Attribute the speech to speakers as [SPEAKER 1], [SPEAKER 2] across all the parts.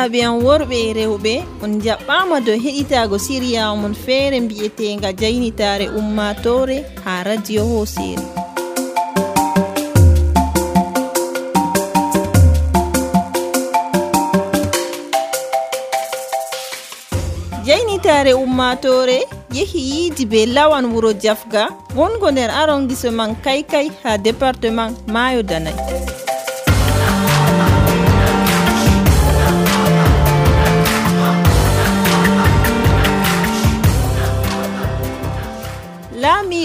[SPEAKER 1] bandiraɓe am worɓe e rewɓe on jaɓɓama dow heɗitago siriyawa mon feere mbi'etega jaynitare ummatore ha radio hosere. Jaynitare ummatore yehi yiidi be lawan wuro jafga wongo nder arrondissement kaykay ha département mayo danayi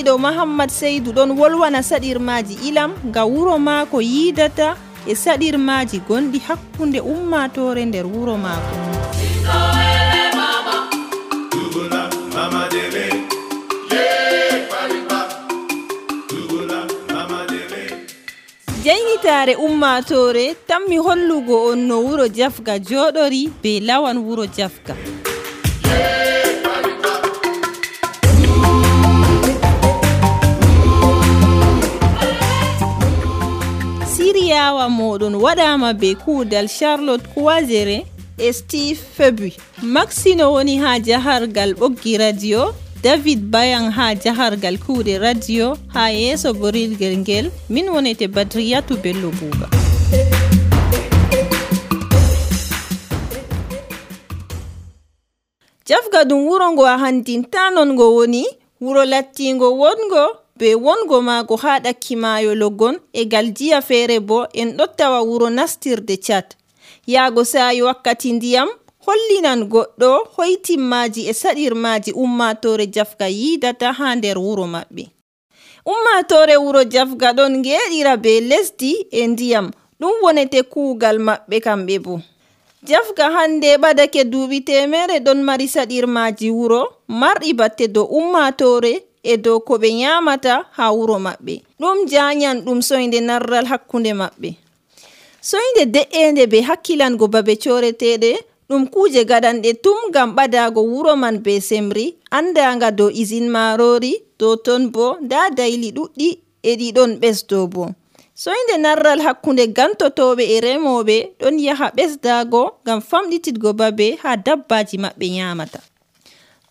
[SPEAKER 1] mawɗo mahammad seydou ɗon wolwana saɗirmaji ilam nga wuro maako yiidata e saɗirmaji gonɗi hakkunde ummatore nder wuro maako. Jeyitare ummatore tanmi hollugo on no wuro jafga joɗori be lawan wuro jafga. adawa moɗon waɗama be kuudal charlotte coisere e steve febu maxino woni ha jahargal ɓoggi radio david bayan ha jahargal kuuɗe radio ha yeeso borilgel ngel min wonete badriyatu bello buuba jafga ɗum wuro ngo a handinta non ngo woni wuro lattingo wongo be wongo maago haa ɗakki maayo logon e galjiya feere bo en ɗo tawa wuro nastirde cat. Yaago saayi wakkati ndiyam hollinan goɗɗo hoytinmaaji e saɗirmaaji ummaatoore jafga yiidata haa nder wuro maɓɓe. Ummaatoore wuro jafga ɗon ngeeɗira be lesdi e ndiyam ɗum wonete kuugal maɓɓe kamɓe bo. Jafga hannde ɓadake duuɓi temere ɗon mari saɗirmaaji wuro marɗi batte dow ummaatoore e dow ko ɓe nyamata ha wuro maɓɓe. Ɗum janyan ɗum soyde narral hakkunde maɓɓe. Soyde de'ende be hakkilango babe coreteɗe ɗum kuje gaɗanɗe tum gam ɓadago wuro man be semri andaga dow isin marori dow ton bo nda dayli ɗuɗɗi e ɗiɗon ɓesdo bo. Soyde narral hakkunde gantotoɓe e remoɓe ɗon yaha ɓesdago gam famɗititgo babe ha dabbaji maɓɓe nyamata.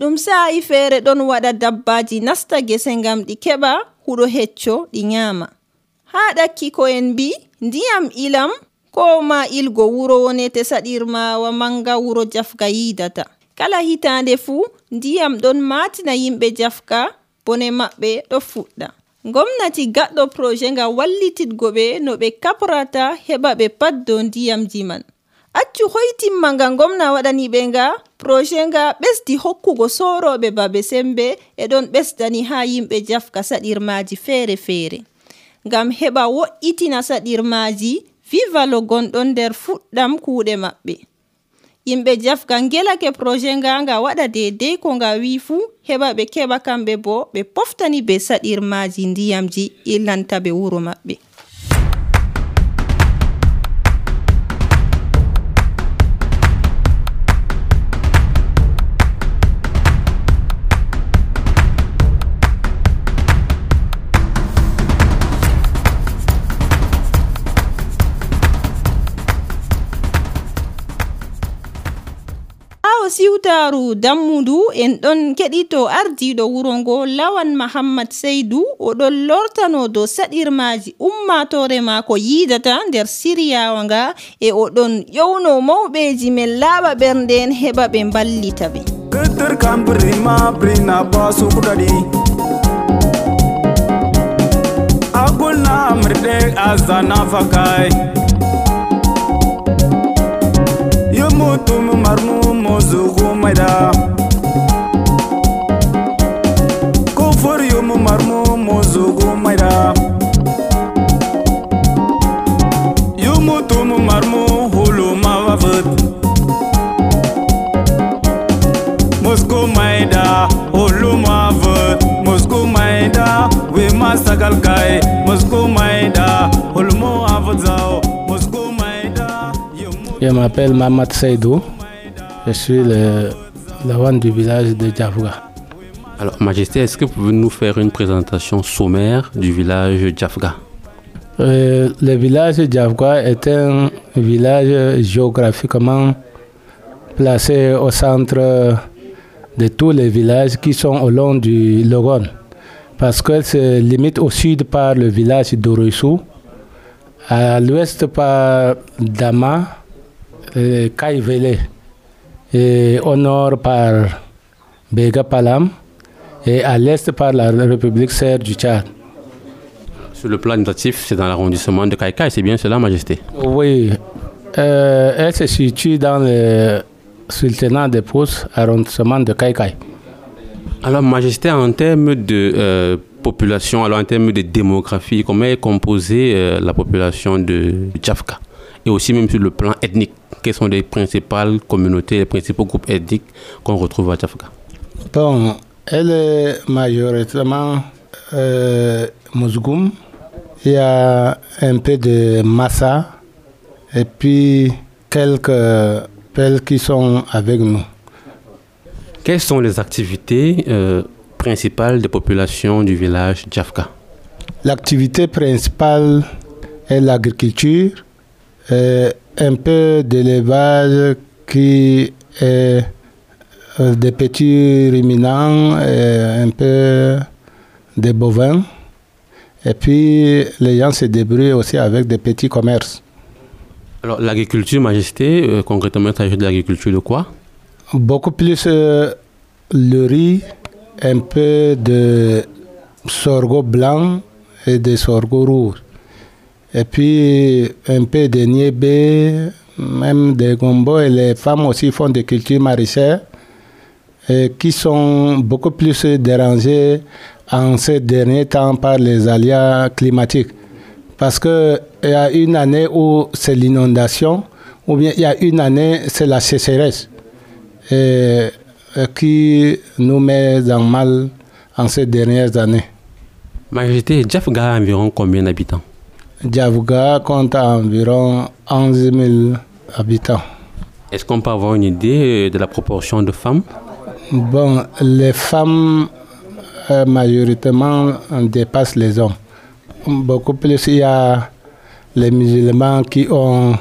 [SPEAKER 1] ɗum sa'i feere ɗon waɗa dabbaji nasta gese ngam ɗi keɓa huɗo hecco ɗi nyaama. Haa ɗakki ko'en mbi ndiyam ilam ko ma ilgo wuro wonete saɗirmawa manga wuro jafga yidata kala hitande fuu ndiyam ɗon matina yimɓe jafka bone maɓɓe ɗo fuɗɗa. Gomnati gaɗɗo projet nga wallititgo ɓe no ɓe kaprata heɓa ɓe paddo ndiyamji man. accu hoytimma nga gomna waɗani ɓe nga projet nga ɓesdi hokkugo soroɓe babe sembe e ɗon ɓesdani ha yimɓe jafka saɗirmaji feere feere ngam heɓa wo'itina saɗirmaji vivalo gonɗon nder fuɗɗam kuuɗe maɓɓe. Yimɓe jafga gelake projet nga nga waɗa dedei ko nga wi fuu heɓa ɓe keɓa kamɓe bo ɓe poftani be saɗirmaji ndiyamji illanta ɓe wuro maɓɓe. ɗo siwtaaru dammudu en ɗon keɗito ardiɗo wuro ngo lawan mahammad seydou oɗon lortano dow saɗirmaji ummatore maako yiidata nder siriyawa nga e oɗon ƴowno mawɓeji men laaɓa ɓernde en heɓa ɓe mballita ɓe.
[SPEAKER 2] Ketter kambrima brina basukuɗaɗi agolnamirɗe azanafakay yomutum marmu mozugu maida Kufur yumu marmu mozugu maida Yumutum marmu hulu mawavut Moscow maida oluma vot Moscow maida we masagal kai Moscow maida olmo avozao Moscow maida
[SPEAKER 3] Je m'appelle Mamad Seydou. Je suis le, one du village de Djafga.
[SPEAKER 4] Alors, Majesté, est-ce que vous pouvez nous faire une présentation sommaire du village Djafga
[SPEAKER 3] Euh, le village de Djafga est un village géographiquement placé au centre de tous les villages qui sont au long du Logon. Parce qu'elle se limite au sud par le village d'Oroissou, à l'ouest par Dama, et Kaivele, et au nord par Bega Palam, et à l'est par la République serbe du Tchad.
[SPEAKER 4] Sur le plan administratif, c'est dans l'arrondissement de Kaikai, c'est bien cela, Majesté?
[SPEAKER 3] Oui, euh, elle se situe dans le sultanat de Pousse, arrondissement de Kaikai.
[SPEAKER 4] Alors, Majesté, en termes de euh, population, alors en termes de démographie, comment est composée euh, la population de Djafka? Et aussi même sur le plan ethnique, quelles sont les principales communautés, les principaux groupes ethniques qu'on retrouve à Djafka
[SPEAKER 3] Bon, elle est majoritairement euh. Il y a un peu de Massa et puis quelques Pelles qui sont avec nous.
[SPEAKER 4] Quelles sont les activités euh, principales des populations du village Djafka
[SPEAKER 3] L'activité principale est l'agriculture, un peu d'élevage qui est euh, des petits ruminants, et un peu de bovins. Et puis les gens se débrouillent aussi avec des petits commerces.
[SPEAKER 4] Alors l'agriculture, Majesté, euh, concrètement, s'agit de l'agriculture de quoi?
[SPEAKER 3] Beaucoup plus euh, le riz, un peu de sorgho blanc et de sorgho rouge. Et puis un peu de niébé, même des gombo. Et les femmes aussi font des cultures maraîchères qui sont beaucoup plus dérangées en ces derniers temps par les aléas climatiques. Parce qu'il y a une année où c'est l'inondation, ou bien il y a une année, c'est la sécheresse, qui nous met en mal en ces dernières années.
[SPEAKER 4] Majesté, Djafga a environ combien d'habitants?
[SPEAKER 3] Djafga compte environ 11 000 habitants.
[SPEAKER 4] Est-ce qu'on peut avoir une idée de la proportion de femmes?
[SPEAKER 3] Bon, les femmes euh, majoritairement dépassent les hommes. Beaucoup plus, il y a les musulmans qui ont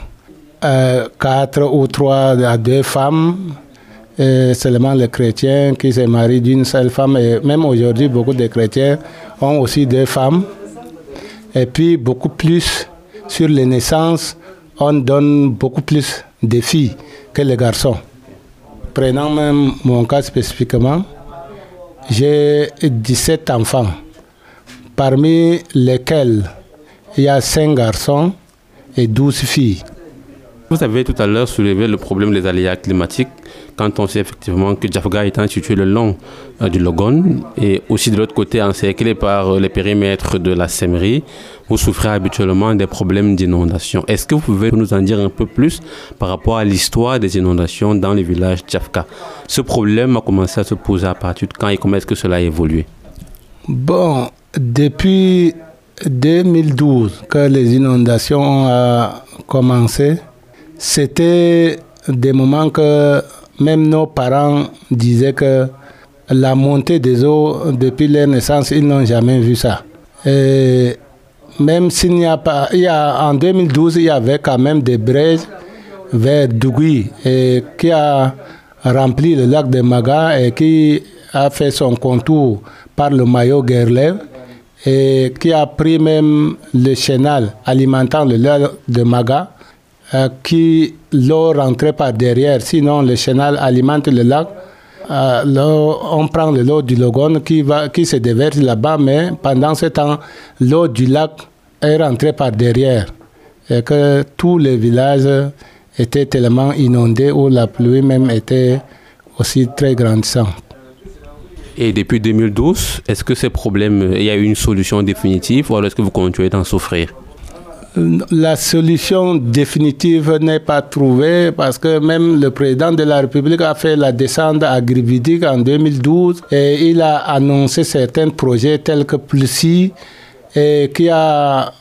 [SPEAKER 3] euh, quatre ou trois à deux femmes, et seulement les chrétiens qui se marient d'une seule femme. Et même aujourd'hui, beaucoup de chrétiens ont aussi deux femmes. Et puis, beaucoup plus sur les naissances, on donne beaucoup plus de filles que les garçons. Prenant même mon cas spécifiquement, j'ai 17 enfants, parmi lesquels il y a 5 garçons et 12 filles.
[SPEAKER 4] Vous avez tout à l'heure soulevé le problème des aléas climatiques quand on sait effectivement que Djafga est situé le long euh, du Logon et aussi de l'autre côté encerclé par euh, les périmètres de la Semerie, vous souffrez habituellement des problèmes d'inondation. Est-ce que vous pouvez nous en dire un peu plus par rapport à l'histoire des inondations dans le village Djafka Ce problème a commencé à se poser à partir de quand et comment est-ce que cela a évolué?
[SPEAKER 3] Bon, depuis 2012 que les inondations ont commencé, c'était des moments que même nos parents disaient que la montée des eaux depuis leur naissance, ils n'ont jamais vu ça. Même s'il n'y a pas, y a, en 2012, il y avait quand même des braises vers Dougui et qui a rempli le lac de Maga et qui a fait son contour par le maillot Gerlev et qui a pris même le chenal alimentant le lac de Maga euh, qui l'eau rentrait par derrière. Sinon, le chenal alimente le lac. Euh, on prend l'eau du Logon qui, qui se déverse là-bas, mais pendant ce temps, l'eau du lac est rentrée par derrière. Et que tous les villages étaient tellement inondés où la pluie même était aussi très grandissante.
[SPEAKER 4] Et depuis 2012, est-ce que ces problèmes, il y a eu une solution définitive ou alors est-ce que vous continuez d'en souffrir?
[SPEAKER 3] La solution définitive n'est pas trouvée parce que même le président de la République a fait la descente à Grividic en 2012 et il a annoncé certains projets tels que Plessis et qui a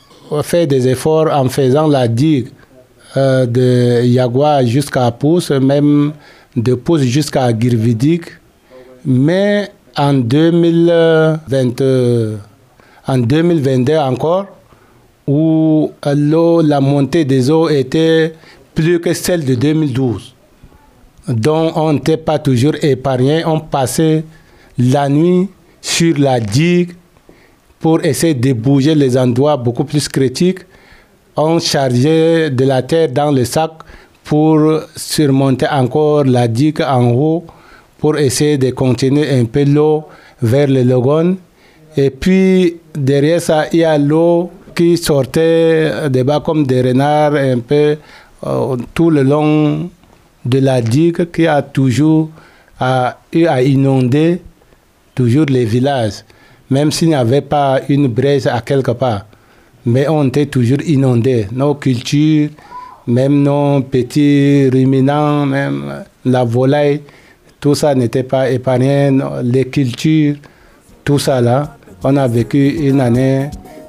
[SPEAKER 3] fait des efforts en faisant la digue euh, de Yagua jusqu'à Pousse, même de Pousse jusqu'à Girvidic. Mais en, 2020, en 2022 encore, où l'eau, la montée des eaux était plus que celle de 2012. dont on n'était pas toujours épargné. On passait la nuit sur la digue pour essayer de bouger les endroits beaucoup plus critiques. On chargeait de la terre dans le sac pour surmonter encore la digue en haut pour essayer de continuer un peu l'eau vers le lagon. Et puis derrière ça, il y a l'eau qui sortait des bas comme des renards un peu euh, tout le long de la digue qui a toujours a, eu à inonder toujours les villages, même s'il n'y avait pas une braise à quelque part. Mais on était toujours inondés. Nos cultures, même nos petits ruminants, même la volaille, tout ça n'était pas épargné. Les cultures, tout ça là, on a vécu une année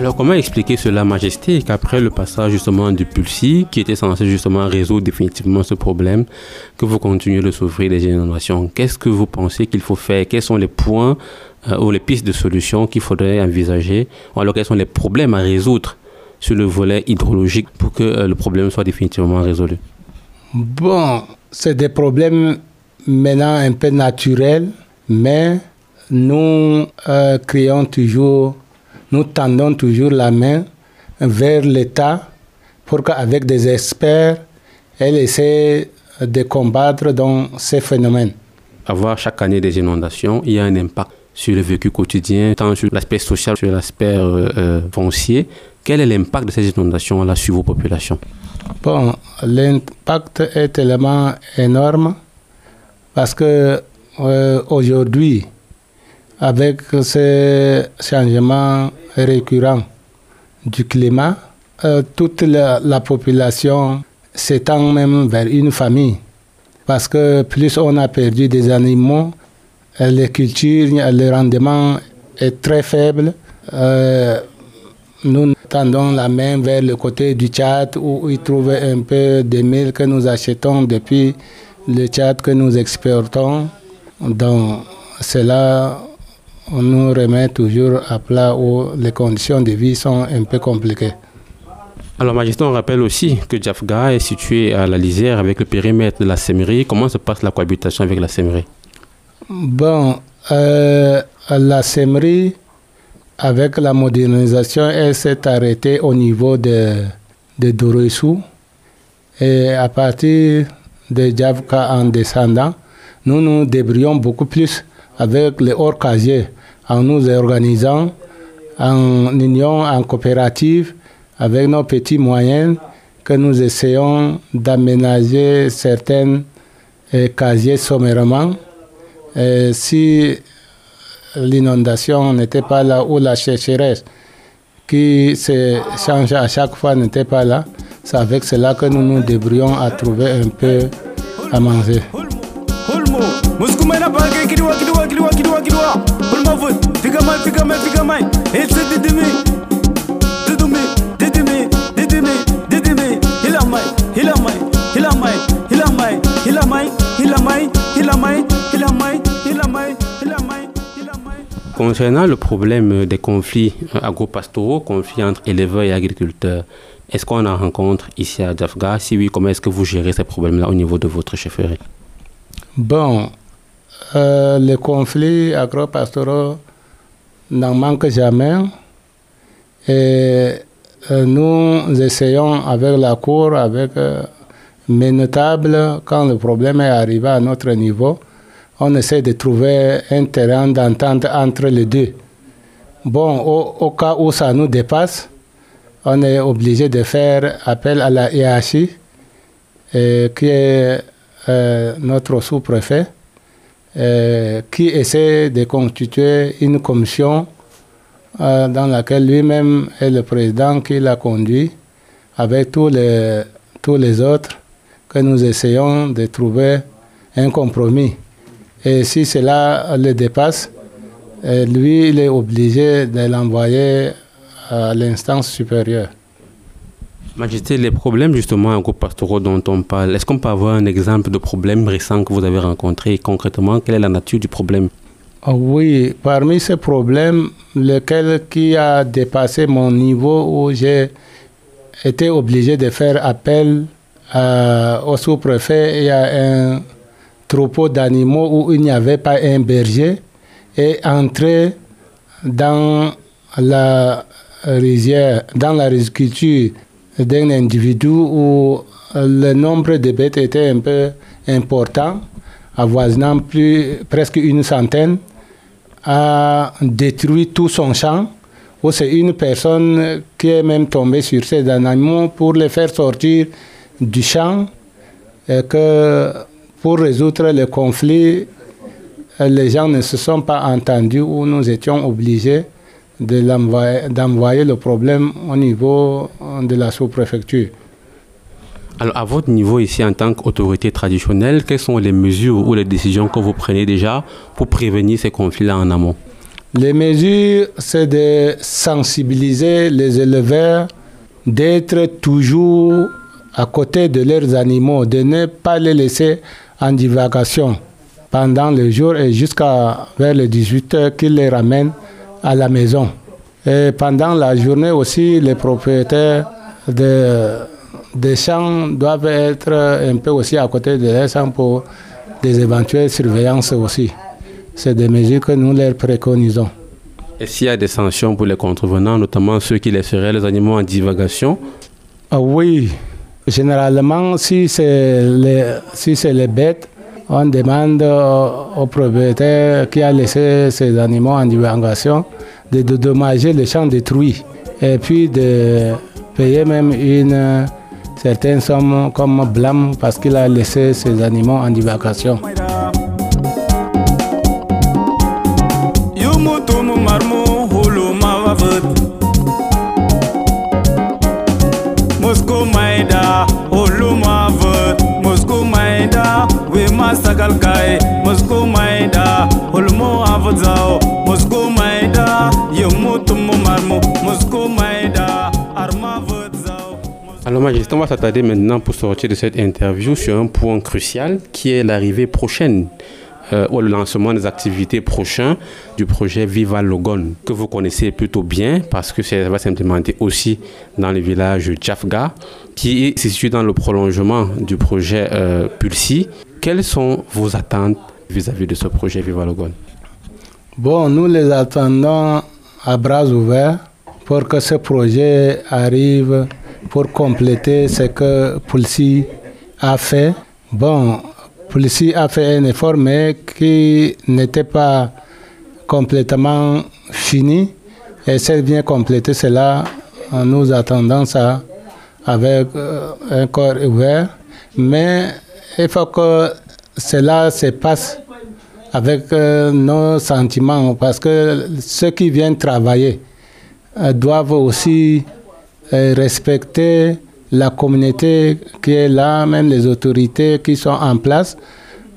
[SPEAKER 4] Alors comment expliquer cela, Majesté, qu'après le passage justement du Pulsi, qui était censé justement résoudre définitivement ce problème, que vous continuez de souffrir des inondations? Qu'est-ce que vous pensez qu'il faut faire? Quels sont les points euh, ou les pistes de solutions qu'il faudrait envisager? Ou alors quels sont les problèmes à résoudre sur le volet hydrologique pour que euh, le problème soit définitivement résolu?
[SPEAKER 3] Bon, c'est des problèmes maintenant un peu naturels, mais nous euh, créons toujours, nous tendons toujours la main vers l'État pour qu'avec des experts, elle essaie de combattre dans ces phénomènes.
[SPEAKER 4] Avoir chaque année des inondations, il y a un impact sur le vécu quotidien, tant sur l'aspect social, sur l'aspect euh, euh, foncier. Quel est l'impact de ces inondations-là sur vos populations?
[SPEAKER 3] Bon, l'impact est tellement énorme parce que aujourd'hui, avec ces changements récurrents du climat, euh, toute la, population s'étend même vers une famille. Parce que plus on a perdu des animaux, euh, les cultures, le rendement est très faible. Euh, nous tendons la main vers le côté du Tchad où il trouve un peu de mille que nous achetons depuis le Tchad que nous exportons. Donc, cela on nous remet toujours à plat où les conditions de vie sont un peu compliquées.
[SPEAKER 4] Alors, Majesté, on rappelle aussi que Djafga est situé à la lisière avec le périmètre de la Sémerie. Comment se passe la cohabitation avec la Sémerie
[SPEAKER 3] Bon, euh, la Sémerie, avec la modernisation, elle s'est arrêtée au niveau de, de Et à partir de Djavka en descendant, nous nous débrouillons beaucoup plus avec les hors casiers en nous organisant en union, en coopérative, avec nos petits moyens, que nous essayons d'aménager certains euh, casiers sommairement. Et si l'inondation n'était pas là ou la sécheresse qui se change à chaque fois n'était pas là, c'est avec cela que nous nous débrouillons à trouver un peu à manger.
[SPEAKER 4] Concernant le problème des conflits agro-pastoraux, conflits entre éleveurs et agriculteurs, est-ce qu'on en rencontre ici à Dafga Si oui, comment est-ce que vous gérez ces problèmes-là au niveau de votre chefferie
[SPEAKER 3] Bon, euh, les conflits agro-pastoraux n'en manquent jamais. Et euh, nous essayons avec la Cour, avec euh, mes notables, quand le problème est arrivé à notre niveau, on essaie de trouver un terrain d'entente entre les deux. Bon, au, cas où ça nous dépasse, on est obligé de faire appel à la IACI, qui est notre sous-préfet euh, qui essaie de constituer une commission euh, dans laquelle lui-même est le président qui l'a conduit avec tous les, tous les autres que nous essayons de trouver un compromis. Et si cela le dépasse, euh, lui, il est obligé de l'envoyer à l'instance supérieure.
[SPEAKER 4] Majesté, les problèmes justement agro-pastoraux dont on parle, est-ce qu'on peut avoir un exemple de problème récent que vous avez rencontré? Concrètement Quelle est la nature du problème?
[SPEAKER 3] Ah Oui, parmi ces problèmes, lequel qui a dépassé mon niveau où j'ai été obligé de faire appel à- au sous-préfet, il y a un troupeau d'animaux où il n'y avait pas un berger et entrer dans la rizière, dans la riziculture d'un individu où le nombre de bêtes était un peu important, avoisinant plus, presque une centaine, a détruit tout son champ, où c'est une personne qui est même tombée sur ces animaux pour les faire sortir du champ et que pour résoudre le conflit, les gens ne se sont pas entendus où nous étions obligés de d'envoyer le problème au niveau de la sous-préfecture.
[SPEAKER 4] Alors, à votre niveau ici, en tant qu'autorité traditionnelle, quelles sont les mesures ou les décisions que vous prenez déjà pour prévenir ces conflits-là en amont?
[SPEAKER 3] Les mesures, c'est de sensibiliser les éleveurs, d'être toujours à côté de leurs animaux, de ne pas les laisser en divagation pendant le jour et jusqu'à vers les 18 heures qu'ils les ramènent à la maison. Et pendant la journée aussi, les propriétaires de, des champs doivent être un peu aussi à côté de leurs champs pour des éventuelles surveillances aussi. C'est des mesures que nous leur préconisons.
[SPEAKER 4] Et s'il y a des sanctions pour les contrevenants, notamment ceux qui laisseraient les animaux en divagation?
[SPEAKER 3] Ah oui, généralement, si c'est les, si c'est les bêtes, on demande au, propriétaire qui a laissé ces animaux en divagation de dédommager les champs détruits et puis de payer même une certaine somme comme blâme parce qu'il a laissé ces animaux en divagation.
[SPEAKER 4] Alors, Majesté, on va s'attarder maintenant pour sortir de cette interview sur un point crucial qui est l'arrivée prochaine euh, ou le lancement des activités prochains du projet Viva Logon, que vous connaissez plutôt bien parce que ça va s'implémenter aussi dans le village Djafga, qui est situé dans le prolongement du projet euh, Pulsi. Quelles sont vos attentes vis-à-vis de ce projet Viva Logon
[SPEAKER 3] Bon, nous les attendons à bras ouverts pour que ce projet arrive pour compléter ce que Pulsi a fait. Bon, Pulsi a fait un effort, mais qui n'était pas complètement fini. Et c'est bien compléter cela, en nous attendant ça avec euh, un corps ouvert. Mais il faut que cela se passe avec euh, nos sentiments, parce que ceux qui viennent travailler euh, doivent aussi euh, respecter la communauté qui est là, même les autorités qui sont en place,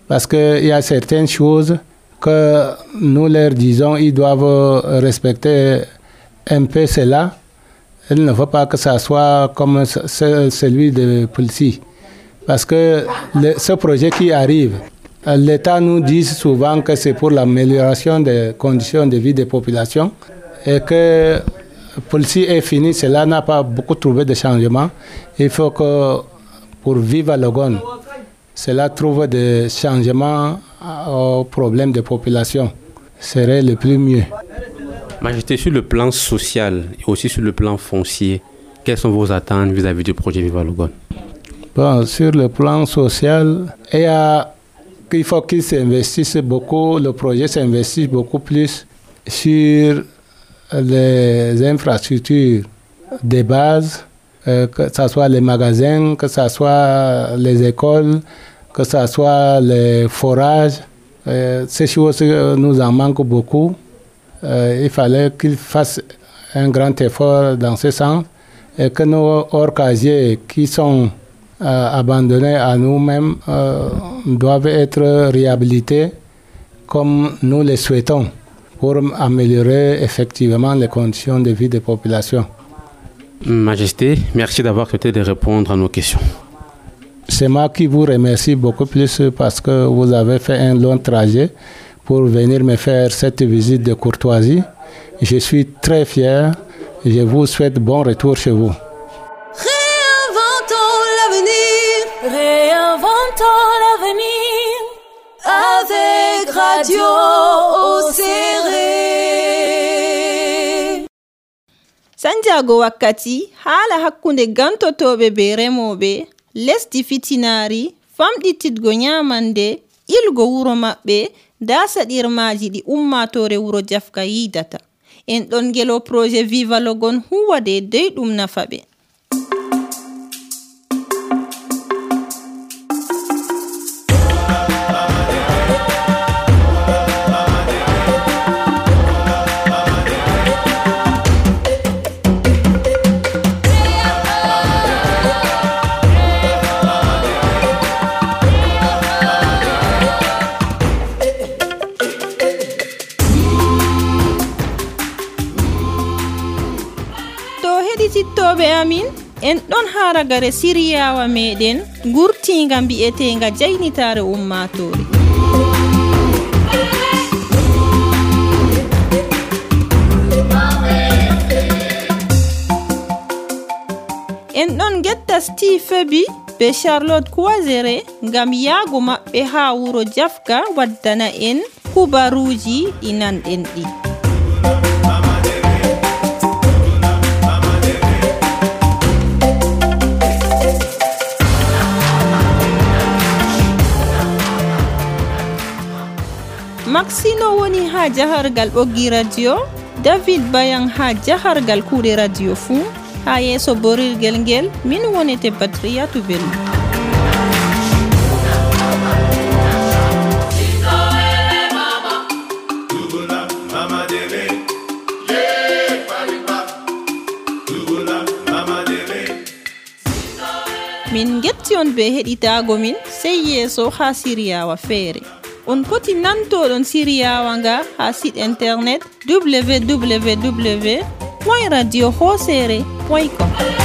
[SPEAKER 3] parce qu'il y a certaines choses que nous leur disons, ils doivent respecter un peu cela. Il ne faut pas que ça soit comme ce- ce- celui de Pulsi. Parce que ce projet qui arrive, euh, l'État nous dit souvent que c'est pour l'amélioration des conditions de vie des populations et que Pulsi est fini, cela n'a pas beaucoup trouvé de changements. Il faut que pour vivre à Logon, cela trouve des changements euh, aux problèmes des populations. serait le plus mieux.
[SPEAKER 4] Majesté, sur le plan social et aussi sur le plan foncier, quelles sont vos attentes vis-à-vis du projet Viva Logon
[SPEAKER 3] Sur le plan social, il, faut qu'il s'investisse beaucoup, le projet s'investisse beaucoup plus sur les infrastructures de base, euh, que ce soit les magasins, que ce soit les écoles, que ce soit les forages. Euh, ces choses euh, nous en manquent beaucoup. Il fallait qu'il fasse un grand effort dans ce sens et que nos hors qui sont abandonnés à nous-mêmes euh, doivent être réhabilités comme nous le souhaitons pour améliorer effectivement les conditions de vie des populations.
[SPEAKER 4] Majesté, merci d'avoir accepté de répondre à nos questions.
[SPEAKER 3] C'est moi qui vous remercie beaucoup plus parce que vous avez fait un long trajet pour venir me faire cette visite de courtoisie. Je suis très fier. Je vous souhaite bon retour chez vous.
[SPEAKER 5] attend l'avenir avec Radio Océré.
[SPEAKER 1] sanjago wakkati haala hakkunde gantotoɓe be remoɓe lesdi fitinari famɗititgo nyamande ilgo wuro maɓɓe nda saɗirmaji ɗi ummatore wuro jafka yidata en ɗon gelo projet viva logon huwa dedei ɗum nafa ɓe en ɗon haragare siriyawa meɗen gurtinga mbi'etenga jaynitare ummatore. En ɗon getta stefebi be charlotte coisere ngam yaago maɓɓe ha wuro jafga waddana en kubaruji ɗi nanɗen ɗi. maxino woni ha jahargal ɓoggi radio. David bayan ha jahargal kuuɗe radio fuu ha yeeso borirgel ngel min wonete batriyatu belɗum min getti on be heɗitago min sey yeeso ha siriyawa feere. Un continental en Siria wanga ha site internet www.moiradiojosere.com